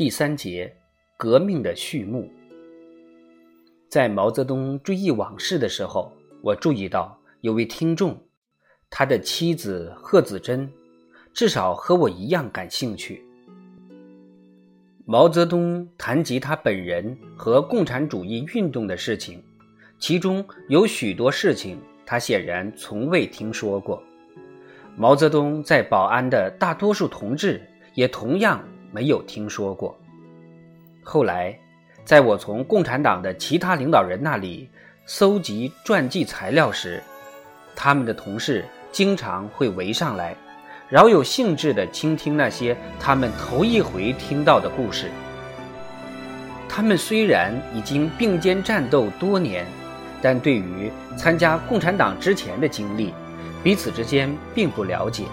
第三节，革命的序幕。在毛泽东追忆往事的时候，我注意到有位听众，他的妻子贺子珍，至少和我一样感兴趣。毛泽东谈及他本人和共产主义运动的事情，其中有许多事情他显然从未听说过。毛泽东在保安的大多数同志也同样。没有听说过。后来，在我从共产党的其他领导人那里搜集传记材料时，他们的同事经常会围上来，饶有兴致地倾听那些他们头一回听到的故事。他们虽然已经并肩战斗多年，但对于参加共产党之前的经历，彼此之间并不了解。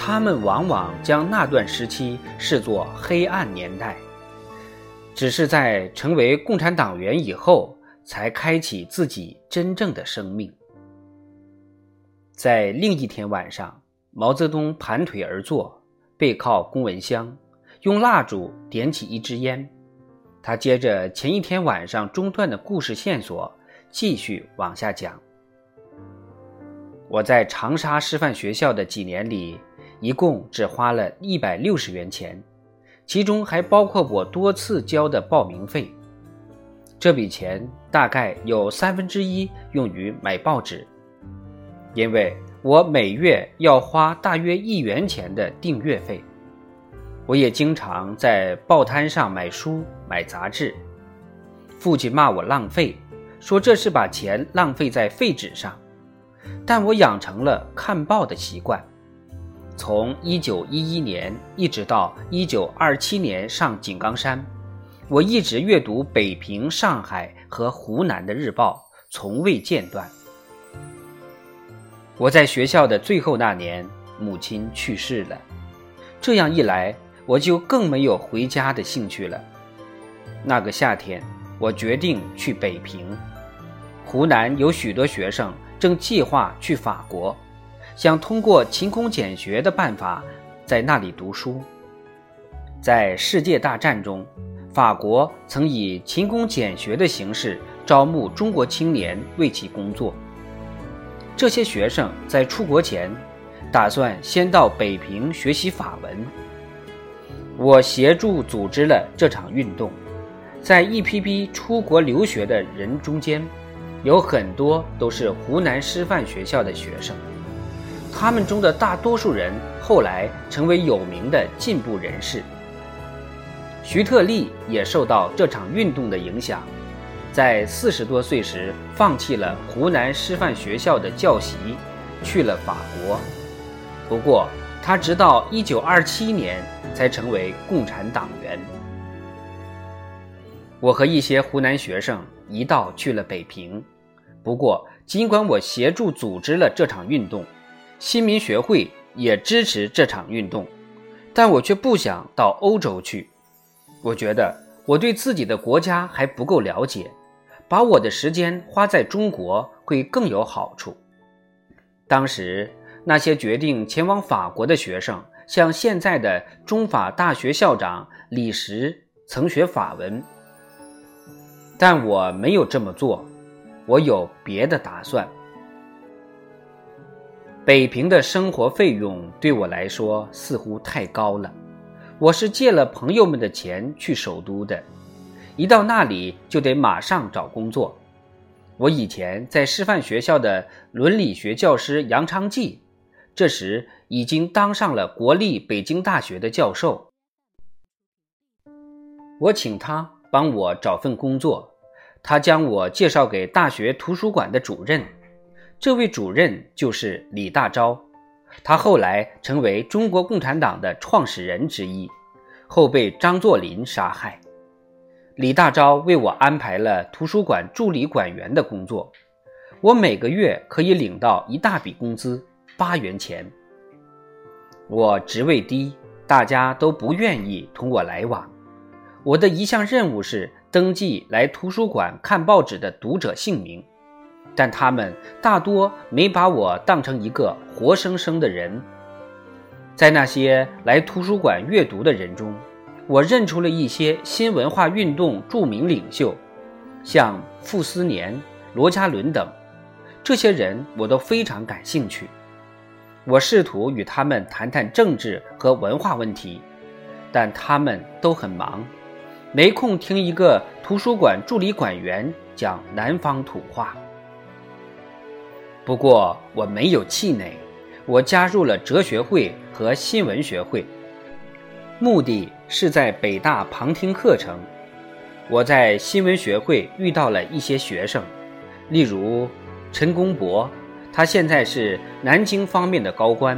他们往往将那段时期视作黑暗年代，只是在成为共产党员以后，才开启自己真正的生命。在另一天晚上，毛泽东盘腿而坐，背靠公文箱，用蜡烛点起一支烟。他接着前一天晚上中断的故事线索，继续往下讲。我在长沙师范学校的几年里。一共只花了一百六十元钱，其中还包括我多次交的报名费。这笔钱大概有三分之一用于买报纸，因为我每月要花大约一元钱的订阅费。我也经常在报摊上买书、买杂志。父亲骂我浪费，说这是把钱浪费在废纸上，但我养成了看报的习惯。从一九一一年一直到一九二七年上井冈山，我一直阅读北平、上海和湖南的日报，从未间断。我在学校的最后那年，母亲去世了，这样一来，我就更没有回家的兴趣了。那个夏天，我决定去北平。湖南有许多学生正计划去法国。想通过勤工俭学的办法，在那里读书。在世界大战中，法国曾以勤工俭学的形式招募中国青年为其工作。这些学生在出国前，打算先到北平学习法文。我协助组织了这场运动，在一批批出国留学的人中间，有很多都是湖南师范学校的学生。他们中的大多数人后来成为有名的进步人士。徐特立也受到这场运动的影响，在四十多岁时放弃了湖南师范学校的教习，去了法国。不过，他直到一九二七年才成为共产党员。我和一些湖南学生一道去了北平。不过，尽管我协助组织了这场运动。新民学会也支持这场运动，但我却不想到欧洲去。我觉得我对自己的国家还不够了解，把我的时间花在中国会更有好处。当时那些决定前往法国的学生，像现在的中法大学校长李石，曾学法文，但我没有这么做，我有别的打算。北平的生活费用对我来说似乎太高了，我是借了朋友们的钱去首都的，一到那里就得马上找工作。我以前在师范学校的伦理学教师杨昌济，这时已经当上了国立北京大学的教授。我请他帮我找份工作，他将我介绍给大学图书馆的主任。这位主任就是李大钊，他后来成为中国共产党的创始人之一，后被张作霖杀害。李大钊为我安排了图书馆助理馆员的工作，我每个月可以领到一大笔工资，八元钱。我职位低，大家都不愿意同我来往。我的一项任务是登记来图书馆看报纸的读者姓名。但他们大多没把我当成一个活生生的人。在那些来图书馆阅读的人中，我认出了一些新文化运动著名领袖，像傅斯年、罗家伦等，这些人我都非常感兴趣。我试图与他们谈谈政治和文化问题，但他们都很忙，没空听一个图书馆助理馆员讲南方土话。不过我没有气馁，我加入了哲学会和新闻学会。目的是在北大旁听课程。我在新闻学会遇到了一些学生，例如陈公博，他现在是南京方面的高官；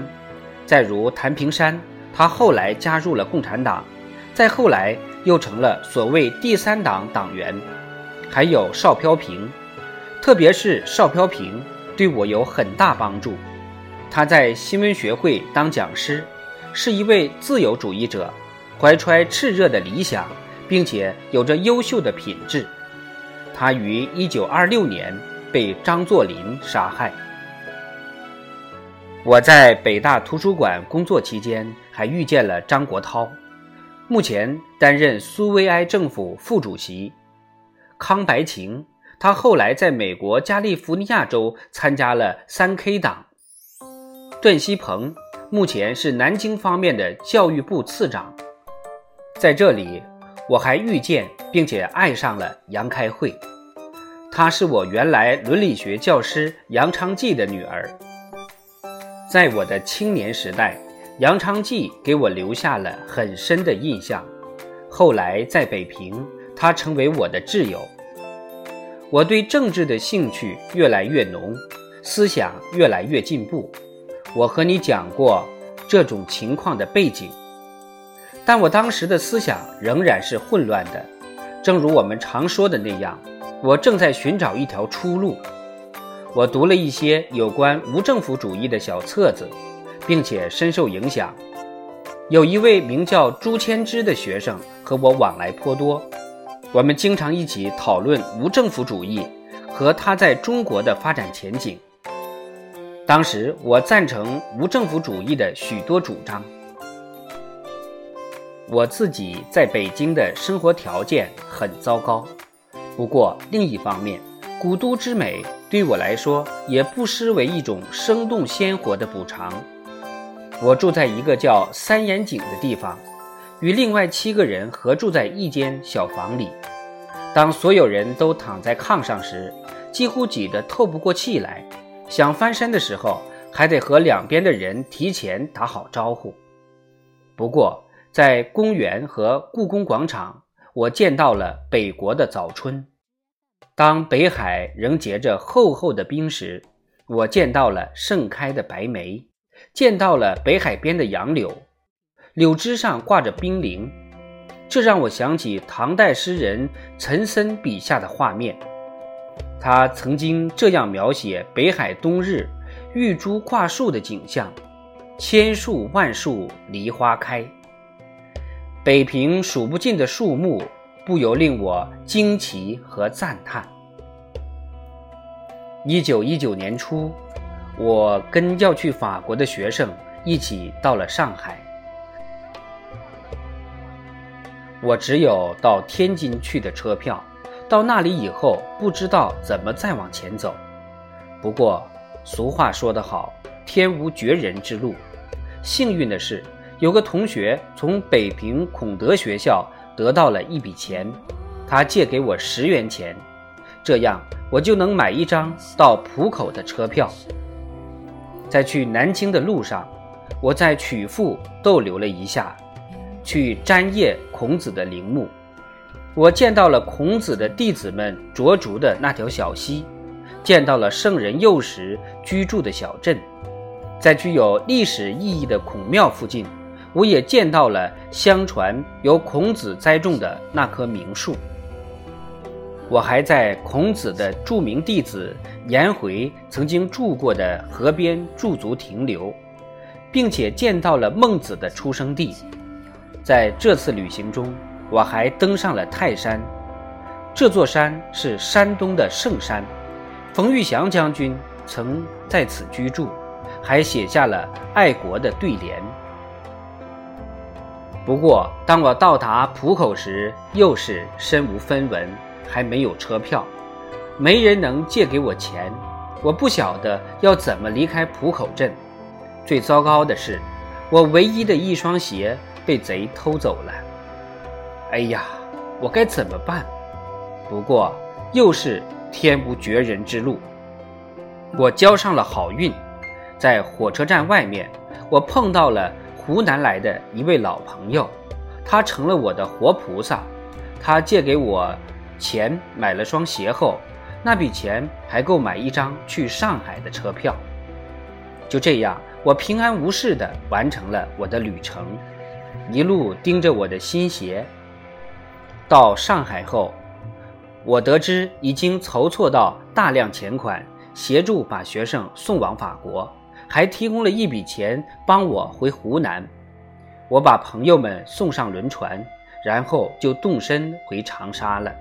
再如谭平山，他后来加入了共产党，再后来又成了所谓第三党党员；还有邵飘萍，特别是邵飘萍对我有很大帮助。他在新闻学会当讲师。是一位自由主义者，怀揣炽热的理想，并且有着优秀的品质。他于1926年被张作霖杀害。我在北大图书馆工作期间，还遇见了张国焘，目前担任苏维埃政府副主席。康白情，他后来在美国加利福尼亚州参加了三 K 党。段锡鹏。目前是南京方面的教育部次长，在这里，我还遇见并且爱上了杨开慧，她是我原来伦理学教师杨昌济的女儿。在我的青年时代，杨昌济给我留下了很深的印象。后来在北平，他成为我的挚友。我对政治的兴趣越来越浓，思想越来越进步。我和你讲过这种情况的背景，但我当时的思想仍然是混乱的。正如我们常说的那样，我正在寻找一条出路。我读了一些有关无政府主义的小册子，并且深受影响。有一位名叫朱谦之的学生和我往来颇多，我们经常一起讨论无政府主义和它在中国的发展前景。当时我赞成无政府主义的许多主张。我自己在北京的生活条件很糟糕，不过另一方面，古都之美对我来说也不失为一种生动鲜活的补偿。我住在一个叫三眼井的地方，与另外七个人合住在一间小房里。当所有人都躺在炕上时，几乎挤得透不过气来。想翻身的时候，还得和两边的人提前打好招呼。不过，在公园和故宫广场，我见到了北国的早春。当北海仍结着厚厚的冰时，我见到了盛开的白梅，见到了北海边的杨柳，柳枝上挂着冰凌，这让我想起唐代诗人岑参笔下的画面。他曾经这样描写北海冬日玉珠挂树的景象：千树万树梨花开。北平数不尽的树木，不由令我惊奇和赞叹。一九一九年初，我跟要去法国的学生一起到了上海。我只有到天津去的车票。到那里以后，不知道怎么再往前走。不过，俗话说得好，天无绝人之路。幸运的是，有个同学从北平孔德学校得到了一笔钱，他借给我十元钱，这样我就能买一张到浦口的车票。在去南京的路上，我在曲阜逗留了一下，去瞻谒孔子的陵墓。我见到了孔子的弟子们着足的那条小溪，见到了圣人幼时居住的小镇，在具有历史意义的孔庙附近，我也见到了相传由孔子栽种的那棵名树。我还在孔子的著名弟子颜回曾经住过的河边驻足停留，并且见到了孟子的出生地。在这次旅行中。我还登上了泰山，这座山是山东的圣山，冯玉祥将军曾在此居住，还写下了爱国的对联。不过，当我到达浦口时，又是身无分文，还没有车票，没人能借给我钱。我不晓得要怎么离开浦口镇。最糟糕的是，我唯一的一双鞋被贼偷走了。哎呀，我该怎么办？不过，又是天无绝人之路。我交上了好运，在火车站外面，我碰到了。湖南来的一位老朋友，他成了我的活菩萨。他借给我钱买了双鞋后，那笔钱还够买一张去上海的车票。就这样，我平安无事地完成了我的旅程，一路盯着我的新鞋。到上海后，我得知已经筹措到大量钱款，协助把学生送往法国。还提供了一笔钱帮我回湖南，我把朋友们送上轮船，然后就动身回长沙了。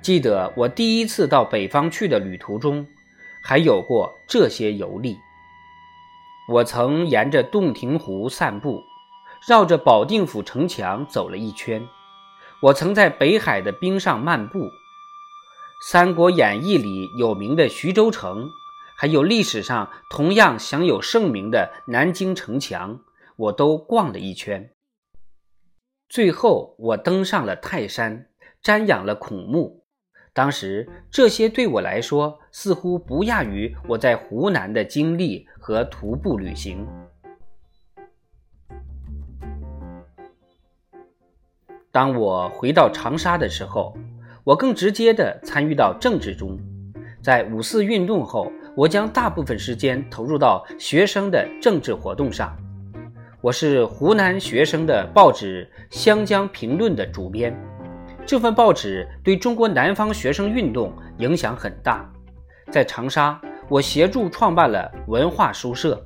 记得我第一次到北方去的旅途中，还有过这些游历。我曾沿着洞庭湖散步，绕着保定府城墙走了一圈。我曾在北海的冰上漫步，《三国演义》里有名的徐州城。还有历史上同样享有盛名的南京城墙，我都逛了一圈。最后，我登上了泰山，瞻仰了孔墓。当时，这些对我来说似乎不亚于我在湖南的经历和徒步旅行。当我回到长沙的时候，我更直接地参与到政治中。在五四运动后。我将大部分时间投入到学生的政治活动上。我是湖南学生的报纸《湘江评论》的主编，这份报纸对中国南方学生运动影响很大。在长沙，我协助创办了文化书社，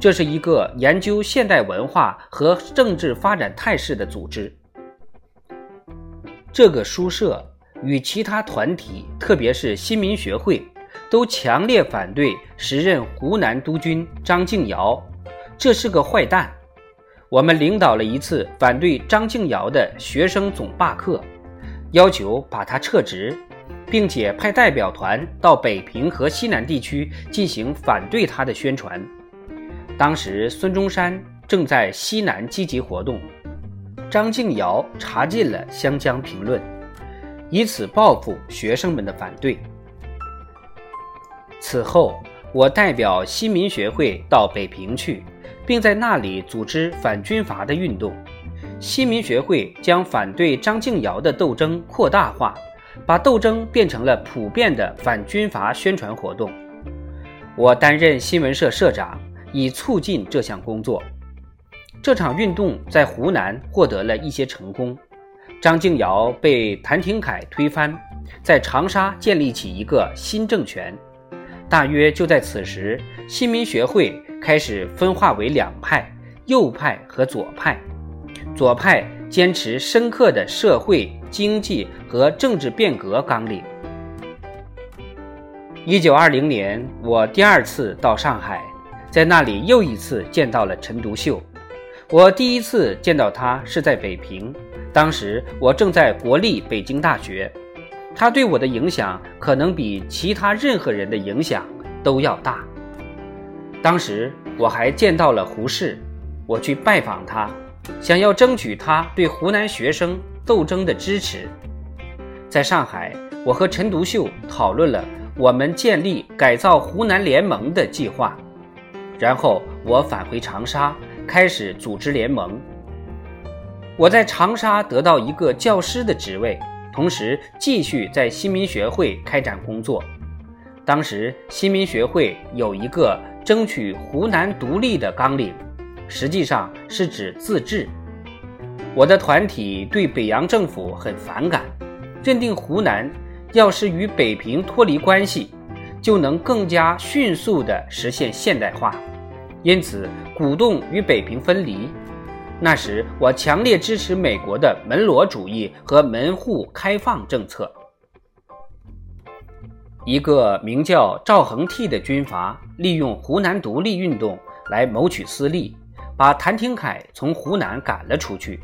这是一个研究现代文化和政治发展态势的组织。这个书社与其他团体，特别是新民学会。都强烈反对时任湖南督军张敬尧，这是个坏蛋。我们领导了一次反对张敬尧的学生总罢课，要求把他撤职，并且派代表团到北平和西南地区进行反对他的宣传。当时孙中山正在西南积极活动，张敬尧查禁了《湘江评论》，以此报复学生们的反对。此后，我代表新民学会到北平去，并在那里组织反军阀的运动。新民学会将反对张敬尧的斗争扩大化，把斗争变成了普遍的反军阀宣传活动。我担任新闻社社长，以促进这项工作。这场运动在湖南获得了一些成功，张敬尧被谭廷锴推翻，在长沙建立起一个新政权。大约就在此时，新民学会开始分化为两派：右派和左派。左派坚持深刻的社会、经济和政治变革纲领。一九二零年，我第二次到上海，在那里又一次见到了陈独秀。我第一次见到他是在北平，当时我正在国立北京大学。他对我的影响可能比其他任何人的影响都要大。当时我还见到了胡适，我去拜访他，想要争取他对湖南学生斗争的支持。在上海，我和陈独秀讨论了我们建立改造湖南联盟的计划，然后我返回长沙，开始组织联盟。我在长沙得到一个教师的职位。同时，继续在新民学会开展工作。当时，新民学会有一个争取湖南独立的纲领，实际上是指自治。我的团体对北洋政府很反感，认定湖南要是与北平脱离关系，就能更加迅速地实现现代化，因此鼓动与北平分离。那时，我强烈支持美国的门罗主义和门户开放政策。一个名叫赵恒惕的军阀利用湖南独立运动来谋取私利，把谭廷锴从湖南赶了出去。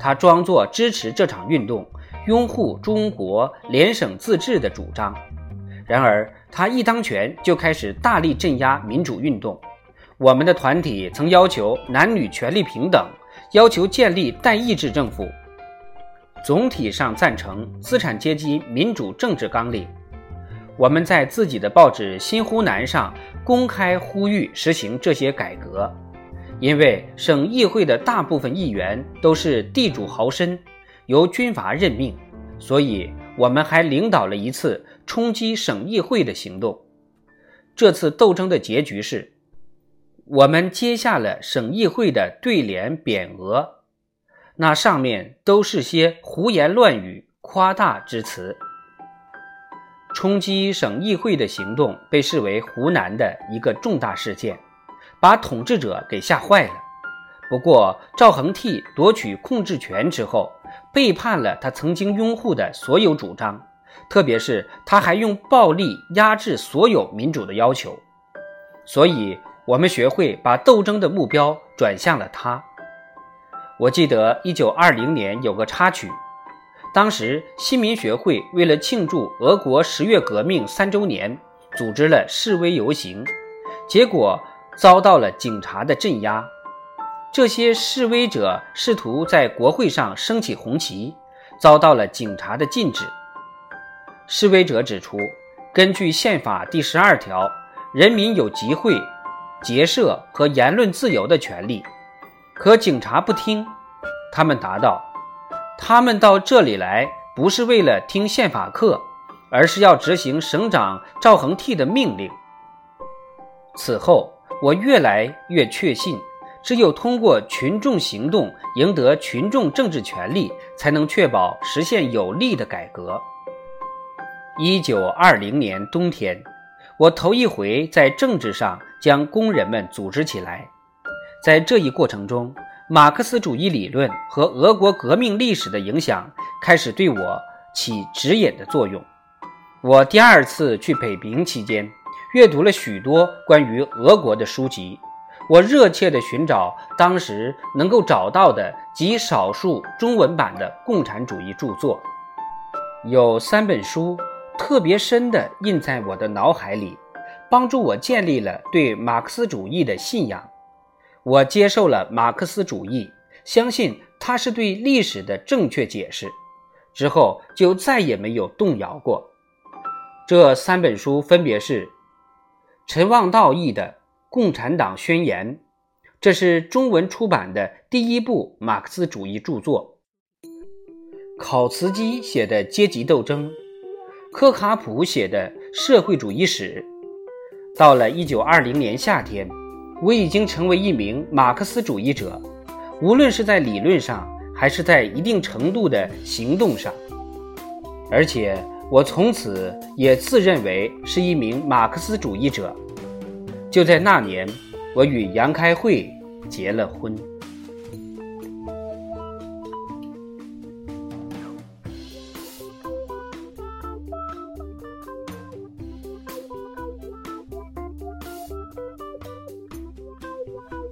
他装作支持这场运动，拥护中国联省自治的主张。然而，他一当权就开始大力镇压民主运动。我们的团体曾要求男女权利平等，要求建立代议制政府，总体上赞成资产阶级民主政治纲领。我们在自己的报纸《新湖南》上公开呼吁实行这些改革。因为省议会的大部分议员都是地主豪绅，由军阀任命，所以我们还领导了一次冲击省议会的行动。这次斗争的结局是，我们接下了省议会的对联匾额，那上面都是些胡言乱语、夸大之词。冲击省议会的行动被视为湖南的一个重大事件。把统治者给吓坏了。不过，赵恒惕夺取控制权之后，背叛了他曾经拥护的所有主张，特别是他还用暴力压制所有民主的要求。所以，我们学会把斗争的目标转向了他。我记得一九二零年有个插曲，当时新民学会为了庆祝俄国十月革命三周年，组织了示威游行，结果。遭到了警察的镇压，这些示威者试图在国会上升起红旗，遭到了警察的禁止。示威者指出，根据宪法第十二条，人民有集会、结社和言论自由的权利，可警察不听。他们答道：“他们到这里来不是为了听宪法课，而是要执行省长赵恒惕的命令。”此后。我越来越确信，只有通过群众行动赢得群众政治权利，才能确保实现有力的改革。一九二零年冬天，我头一回在政治上将工人们组织起来。在这一过程中，马克思主义理论和俄国革命历史的影响开始对我起指引的作用。我第二次去北平期间。阅读了许多关于俄国的书籍，我热切地寻找当时能够找到的极少数中文版的共产主义著作。有三本书特别深地印在我的脑海里，帮助我建立了对马克思主义的信仰。我接受了马克思主义，相信它是对历史的正确解释，之后就再也没有动摇过。这三本书分别是。陈望道译的《共产党宣言》，这是中文出版的第一部马克思主义著作。考茨基写的《阶级斗争》，科卡普写的《社会主义史》。到了1920年夏天，我已经成为一名马克思主义者，无论是在理论上，还是在一定程度的行动上，而且。我从此也自认为是一名马克思主义者。就在那年，我与杨开慧结了婚。